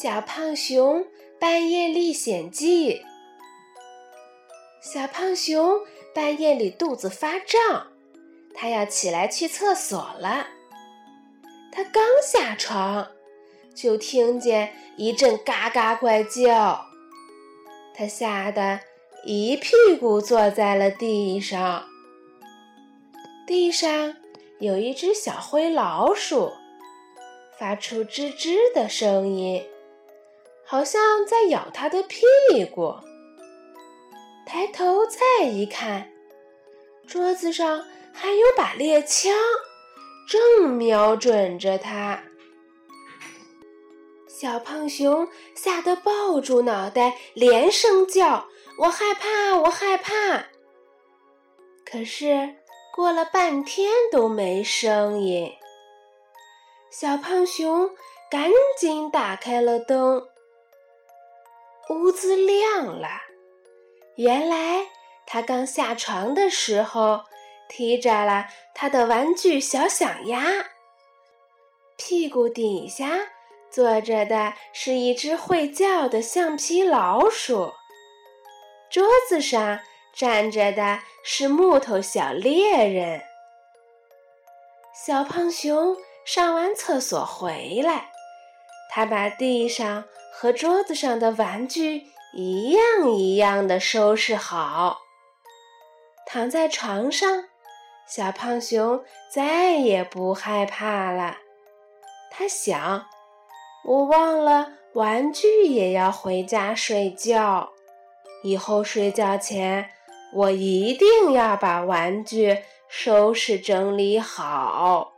小胖熊半夜历险记。小胖熊半夜里肚子发胀，他要起来去厕所了。他刚下床，就听见一阵嘎嘎怪叫，他吓得一屁股坐在了地上。地上有一只小灰老鼠，发出吱吱的声音。好像在咬他的屁股。抬头再一看，桌子上还有把猎枪，正瞄准着他。小胖熊吓得抱住脑袋，连声叫：“我害怕，我害怕！”可是过了半天都没声音。小胖熊赶紧打开了灯。屋子亮了，原来他刚下床的时候提着了他的玩具小响鸭，屁股底下坐着的是一只会叫的橡皮老鼠，桌子上站着的是木头小猎人。小胖熊上完厕所回来，他把地上。和桌子上的玩具一样一样的收拾好，躺在床上，小胖熊再也不害怕了。他想：我忘了玩具也要回家睡觉，以后睡觉前我一定要把玩具收拾整理好。